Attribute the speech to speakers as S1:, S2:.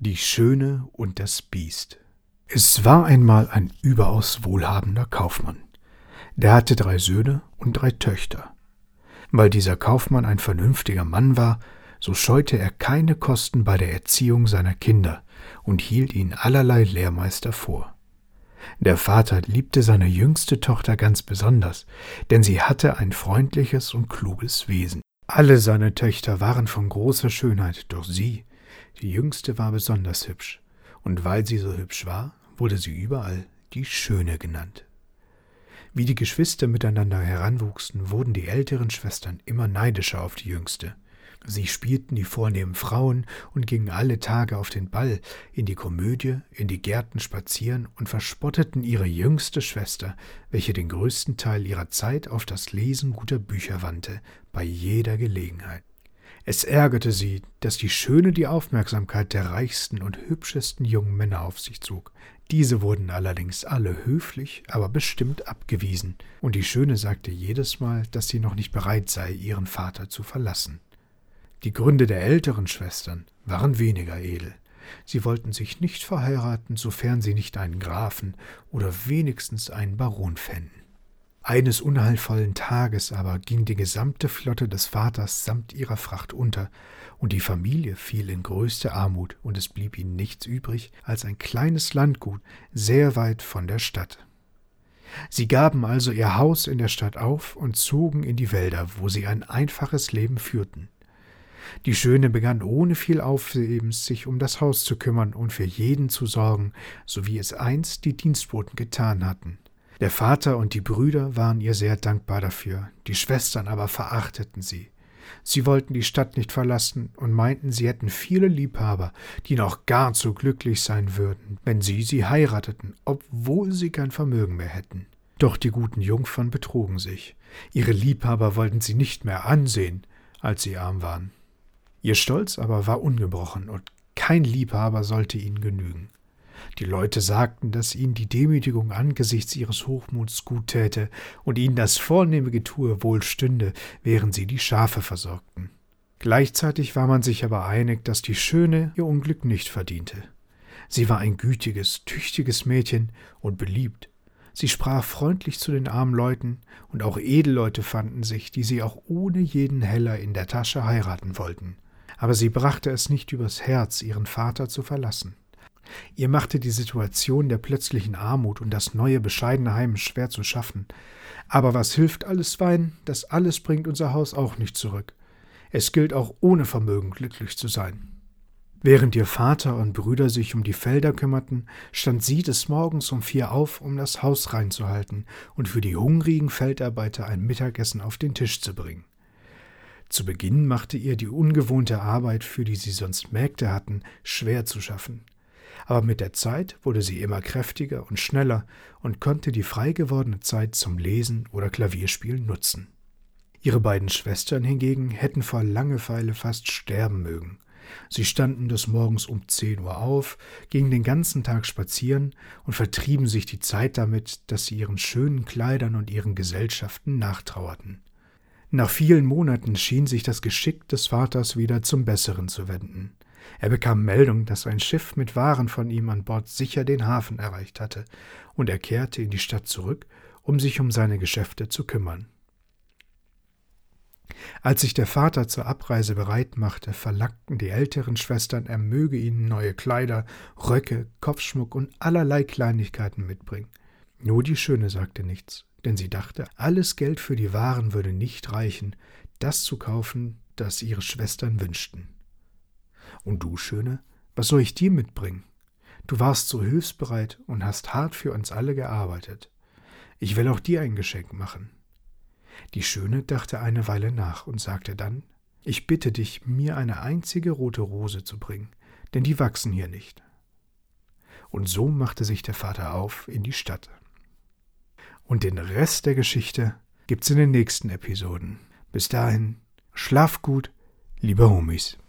S1: Die Schöne und das Biest. Es war einmal ein überaus wohlhabender Kaufmann. Der hatte drei Söhne und drei Töchter. Weil dieser Kaufmann ein vernünftiger Mann war, so scheute er keine Kosten bei der Erziehung seiner Kinder und hielt ihnen allerlei Lehrmeister vor. Der Vater liebte seine jüngste Tochter ganz besonders, denn sie hatte ein freundliches und kluges Wesen. Alle seine Töchter waren von großer Schönheit, doch sie, die jüngste war besonders hübsch, und weil sie so hübsch war, wurde sie überall die Schöne genannt. Wie die Geschwister miteinander heranwuchsen, wurden die älteren Schwestern immer neidischer auf die jüngste. Sie spielten die vornehmen Frauen und gingen alle Tage auf den Ball, in die Komödie, in die Gärten spazieren und verspotteten ihre jüngste Schwester, welche den größten Teil ihrer Zeit auf das Lesen guter Bücher wandte, bei jeder Gelegenheit. Es ärgerte sie, dass die Schöne die Aufmerksamkeit der reichsten und hübschesten jungen Männer auf sich zog. Diese wurden allerdings alle höflich, aber bestimmt abgewiesen, und die Schöne sagte jedes Mal, dass sie noch nicht bereit sei, ihren Vater zu verlassen. Die Gründe der älteren Schwestern waren weniger edel. Sie wollten sich nicht verheiraten, sofern sie nicht einen Grafen oder wenigstens einen Baron fänden. Eines unheilvollen Tages aber ging die gesamte Flotte des Vaters samt ihrer Fracht unter, und die Familie fiel in größte Armut, und es blieb ihnen nichts übrig als ein kleines Landgut sehr weit von der Stadt. Sie gaben also ihr Haus in der Stadt auf und zogen in die Wälder, wo sie ein einfaches Leben führten. Die Schöne begann ohne viel Aufhebens sich um das Haus zu kümmern und für jeden zu sorgen, so wie es einst die Dienstboten getan hatten. Der Vater und die Brüder waren ihr sehr dankbar dafür, die Schwestern aber verachteten sie. Sie wollten die Stadt nicht verlassen und meinten, sie hätten viele Liebhaber, die noch gar zu glücklich sein würden, wenn sie sie heirateten, obwohl sie kein Vermögen mehr hätten. Doch die guten Jungfern betrogen sich. Ihre Liebhaber wollten sie nicht mehr ansehen, als sie arm waren. Ihr Stolz aber war ungebrochen und kein Liebhaber sollte ihnen genügen. Die Leute sagten, dass ihnen die Demütigung angesichts ihres Hochmuts gut täte und ihnen das vornehme Getue wohl stünde, während sie die Schafe versorgten. Gleichzeitig war man sich aber einig, dass die Schöne ihr Unglück nicht verdiente. Sie war ein gütiges, tüchtiges Mädchen und beliebt. Sie sprach freundlich zu den armen Leuten, und auch Edelleute fanden sich, die sie auch ohne jeden Heller in der Tasche heiraten wollten. Aber sie brachte es nicht übers Herz, ihren Vater zu verlassen. Ihr machte die Situation der plötzlichen Armut und das neue bescheidene Heim schwer zu schaffen. Aber was hilft alles Wein? Das alles bringt unser Haus auch nicht zurück. Es gilt auch ohne Vermögen glücklich zu sein. Während ihr Vater und Brüder sich um die Felder kümmerten, stand sie des Morgens um vier auf, um das Haus reinzuhalten und für die hungrigen Feldarbeiter ein Mittagessen auf den Tisch zu bringen. Zu Beginn machte ihr die ungewohnte Arbeit, für die sie sonst Mägde hatten, schwer zu schaffen aber mit der Zeit wurde sie immer kräftiger und schneller und konnte die frei gewordene Zeit zum Lesen oder Klavierspielen nutzen. Ihre beiden Schwestern hingegen hätten vor Langeweile fast sterben mögen. Sie standen des Morgens um zehn Uhr auf, gingen den ganzen Tag spazieren und vertrieben sich die Zeit damit, dass sie ihren schönen Kleidern und ihren Gesellschaften nachtrauerten. Nach vielen Monaten schien sich das Geschick des Vaters wieder zum Besseren zu wenden. Er bekam Meldung, dass ein Schiff mit Waren von ihm an Bord sicher den Hafen erreicht hatte, und er kehrte in die Stadt zurück, um sich um seine Geschäfte zu kümmern. Als sich der Vater zur Abreise bereit machte, verlangten die älteren Schwestern, er möge ihnen neue Kleider, Röcke, Kopfschmuck und allerlei Kleinigkeiten mitbringen. Nur die Schöne sagte nichts, denn sie dachte, alles Geld für die Waren würde nicht reichen, das zu kaufen, das ihre Schwestern wünschten. Und du, Schöne, was soll ich dir mitbringen? Du warst so hilfsbereit und hast hart für uns alle gearbeitet. Ich will auch dir ein Geschenk machen. Die Schöne dachte eine Weile nach und sagte dann Ich bitte dich, mir eine einzige rote Rose zu bringen, denn die wachsen hier nicht. Und so machte sich der Vater auf in die Stadt. Und den Rest der Geschichte gibt's in den nächsten Episoden. Bis dahin, schlaf gut, liebe Homies.